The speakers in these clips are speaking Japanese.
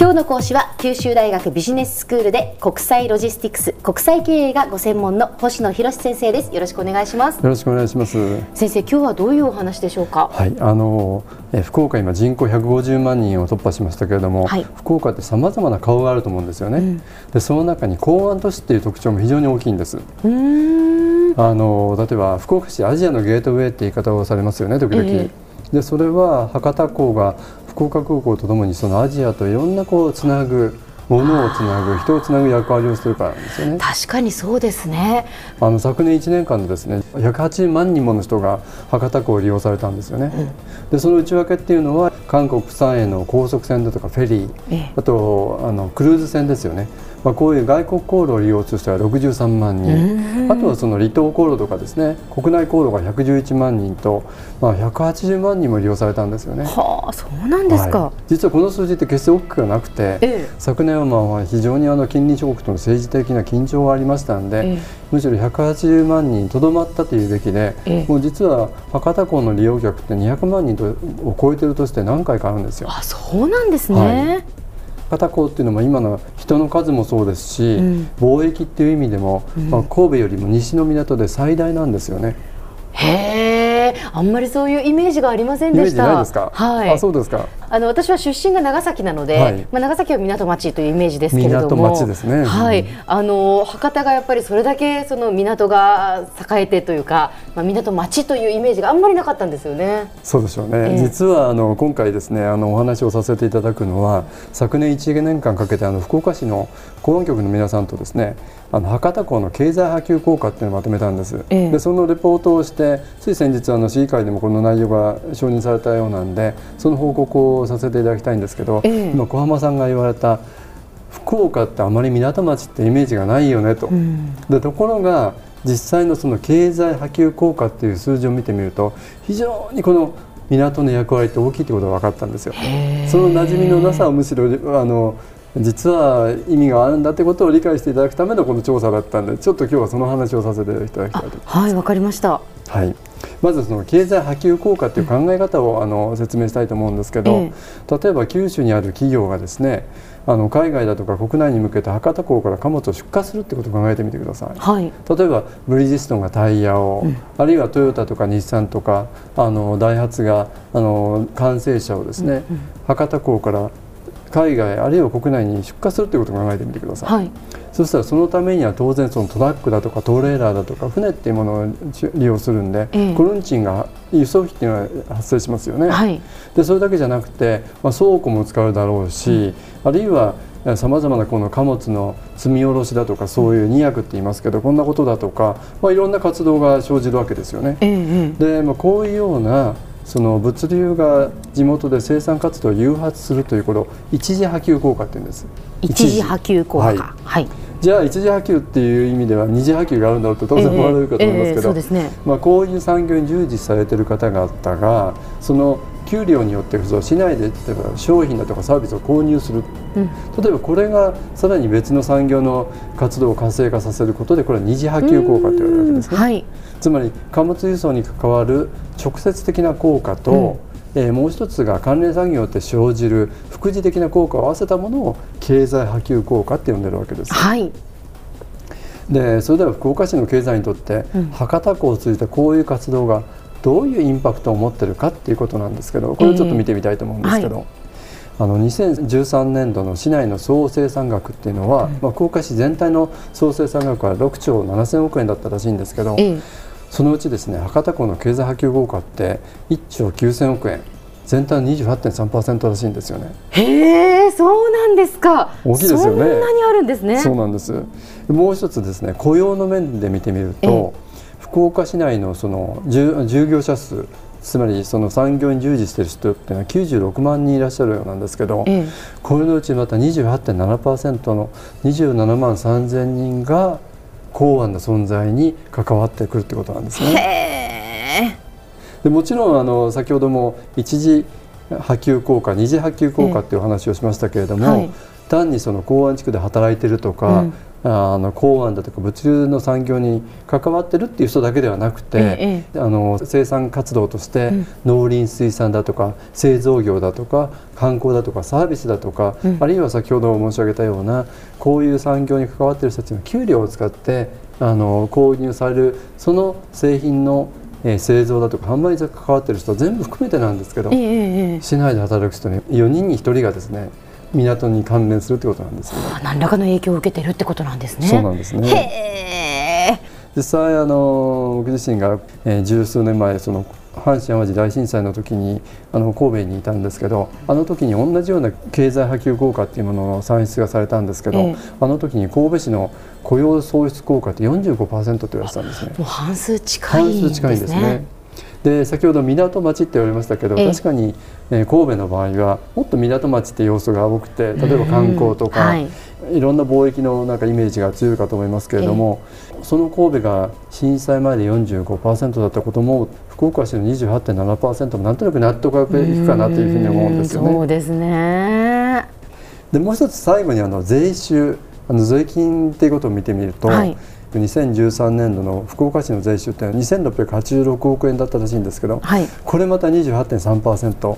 今日の講師は九州大学ビジネススクールで国際ロジスティクス国際経営がご専門の星野博先生です。よろしくお願いします。よろしくお願いします。先生今日はどういうお話でしょうか？はいあのえ福岡今人口150万人を突破しましたけれども、はい、福岡ってさまざまな顔があると思うんですよね、うん、でその中に港湾都市っていう特徴も非常に大きいんです。あの例えば福岡市アジアのゲートウェイって言い方をされますよね時々、えーでそれは博多港が福岡空港とともにそのアジアといろんなこうつなぐものをつなぐ人をつなぐ役割をするからなんですよね。確かにそうですね。あの昨年1年間でですね180万人もの人が博多港を利用されたんですよね、うん、でその内訳っていうのは韓国釜山への高速船だとかフェリー、ええ、あとあのクルーズ船ですよね。まあ、こういう外国航路を利用する人は63万人。あとはその離島航路とかですね国内航路が111万人と、まあ、180万人も利用されたんですよね。はあそうなんですか、はい、実はこの数字って決して大きくはなくて、ええ、昨年はまあ非常にあの近隣諸国との政治的な緊張がありましたので、え、むしろ180万人とどまったというべきで、もう実は博多港の利用客って200万人を超えてるとして何回かあるんですよ。あそうなんですね、はい博多っていうのも今の人の数もそうですし、うん、貿易っていう意味でも、うん、まあ、神戸よりも西の港で最大なんですよね。へえ、あんまりそういうイメージがありませんでした。はい。あ、そうですか。あの私は出身が長崎なので、はい、まあ長崎は港町というイメージですけれども、港町ですね。はい。あの博多がやっぱりそれだけその港が栄えてというか、まあ港町というイメージがあんまりなかったんですよね。そうでしょうね。えー、実はあの今回ですね、あのお話をさせていただくのは昨年1年間かけてあの福岡市の公安局の皆さんとですね。あの博多港の経済波及効果っていうのをまとめたんです、ええ、でそのレポートをしてつい先日あの市議会でもこの内容が承認されたようなんでその報告をさせていただきたいんですけど、え、今小浜さんが言われた福岡ってあまり港町ってイメージがないよねと、うん、でところが実際のその経済波及効果っていう数字を見てみると非常にこの港の役割って大きいってことが分かったんですよ。その馴染みのなさをむしろあの実は意味があるんだということを理解していただくためのこの調査だったんでちょっと今日はその話をさせていただきたいとはいわかりました、はい、まずその経済波及効果という考え方をあの説明したいと思うんですけど、ええ、例えば九州にある企業がですねあの海外だとか国内に向けて博多港から貨物を出荷するってことを考えてみてください、はい、例えばブリヂストンがタイヤを、うん、あるいはトヨタとか日産とかあのダイハツがあの完成車をですね、うんうん、博多港から海外あるいは国内に出荷するということを考えてみてください、はい、そしたらそのためには当然そのトラックだとかトレーラーだとか船っていうものを利用するんで、えー、この運賃が輸送費っていうのは発生しますよね、はい、でそれだけじゃなくて、まあ、倉庫も使うだろうし、うん、あるいはさまざまなこの貨物の積み下ろしだとかそういう荷役って言いますけどこんなことだとか、まあ、いろんな活動が生じるわけですよね。えー、で、まあ、こういうようなその物流が地元で生産活動を誘発するというこの一時波及効果って言うんです。一時波及効果、はい、はい、じゃあ一時波及っていう意味では二次波及があるんだろうと当然思われるかと思いますけど、えーえーね、まあ、こういう産業に従事されてる方々がその給料によって市内で例えば商品だとかサービスを購入する、うん、例えばこれがさらに別の産業の活動を活性化させることでこれは二次波及効果と言われるわけですね、はい、つまり貨物輸送に関わる直接的な効果と、うん、えー、もう一つが関連産業って生じる副次的な効果を合わせたものを経済波及効果って呼んでるわけです。はい。でそれでは福岡市の経済にとって、うん、博多港を通じてこういう活動がどういうインパクトを持ってるかっていうことなんですけどこれをちょっと見てみたいと思うんですけど。えーはいあの2013年度の市内の総生産額っていうのは、うん、まあ、福岡市全体の総生産額は6兆7000億円だったらしいんですけど、えそのうちですね博多港の経済波及効果って1兆9000億円全体の28.3%らしいんですよね。へえ、そうなんですか。大きいですよね。そんなにあるんですね。そうなんです。もう一つですね、雇用の面で見てみると、福岡市内のその従業者数つまりその産業に従事している人っていうのは96万人いらっしゃるようなんですけど、ええ、これのうちまた28.7%の27万3000人が港湾の存在に関わってくるってことなんですね。でもちろんあの先ほども一次波及効果二次波及効果っていう話をしましたけれども、えはい、単にその港湾地区で働いてるとか、うん、あの港湾だとか物流の産業に関わってるっていう人だけではなくて、ええ、あの生産活動として農林水産だとか製造業だとか観光だとかサービスだとか、うん、あるいは先ほど申し上げたようなこういう産業に関わっている人たちの給料を使ってあの購入されるその製品のえー、製造だとか販売に関わっている人全部含めてなんですけど、え市内で働く人に4人に1人がですね港に関連するということなんですね。何らかの影響を受けてるってことなんですね。そうなんですね。実際あの僕自身が、えー、十数年前その阪神・淡路大震災の時にあの神戸にいたんですけどあの時に同じような経済波及効果っていうものの算出がされたんですけど、えあの時に神戸市の雇用創出効果って45%と言われてたんですね。もう半数近いね。半数近いんですね。で先ほど港町って言われましたけど、確かに、えー、神戸の場合はもっと港町って要素が多くて例えば観光とか、はい、いろんな貿易のなんかイメージが強いかと思いますけれども、その神戸が震災前で45%だったことも福岡市の28.7%もなんとなく納得がいくかなというふうに思うんですよね。そうですね。でもう一つ最後にあの税収あの税金っていうことを見てみると、はい2013年度の福岡市の税収って2686億円だったらしいんですけど、はい、これまた28.3%、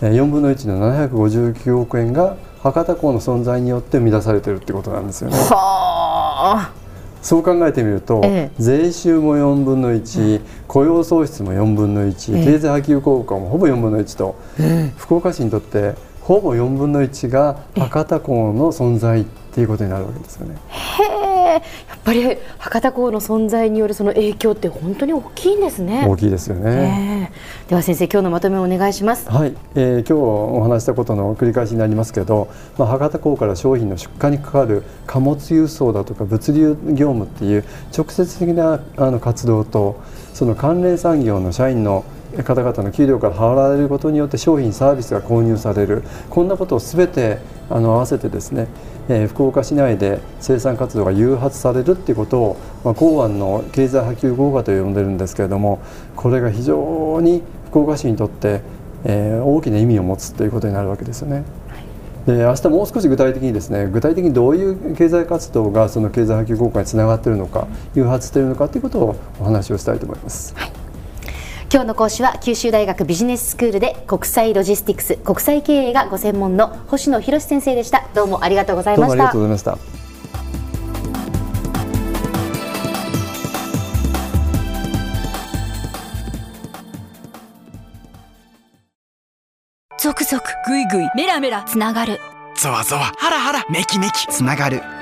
4分の1の759億円が博多港の存在によって生み出されているってことなんですよね。そう考えてみると、ええ、税収も4分の1、雇用創出も4分の1、え、経済波及効果もほぼ4分の1と、福岡市にとってほぼ4分の1が博多港の存在っていうことになるわけですよね。やっぱり博多港の存在によるその影響って本当に大きいんですね。大きいですよね。えー、では先生今日のまとめをお願いします。はい、えー、今日お話したことの繰り返しになりますけど、まあ、博多港から商品の出荷にかかる貨物輸送だとか物流業務っていう直接的なあの活動とその関連産業の社員の方々の給料から払われることによって商品サービスが購入されるこんなことをすべてあの合わせてですね、えー、福岡市内で生産活動が誘発されるっていうことを、まあ、港湾の経済波及効果と呼んでるんですけれどもこれが非常に福岡市にとって、えー、大きな意味を持つということになるわけですよね。で明日もう少し具体的にですね具体的にどういう経済活動がその経済波及効果につながっているのか誘発しているのかということをお話をしたいと思います。はい今日の講師は九州大学ビジネススクールで国際ロジスティクス国際経営がご専門の星野博先生でした。どうもありがとうございました。ありがとうございました。続々ぐいぐいメラメラつながる。ゾワゾワハラハラメキメキつながる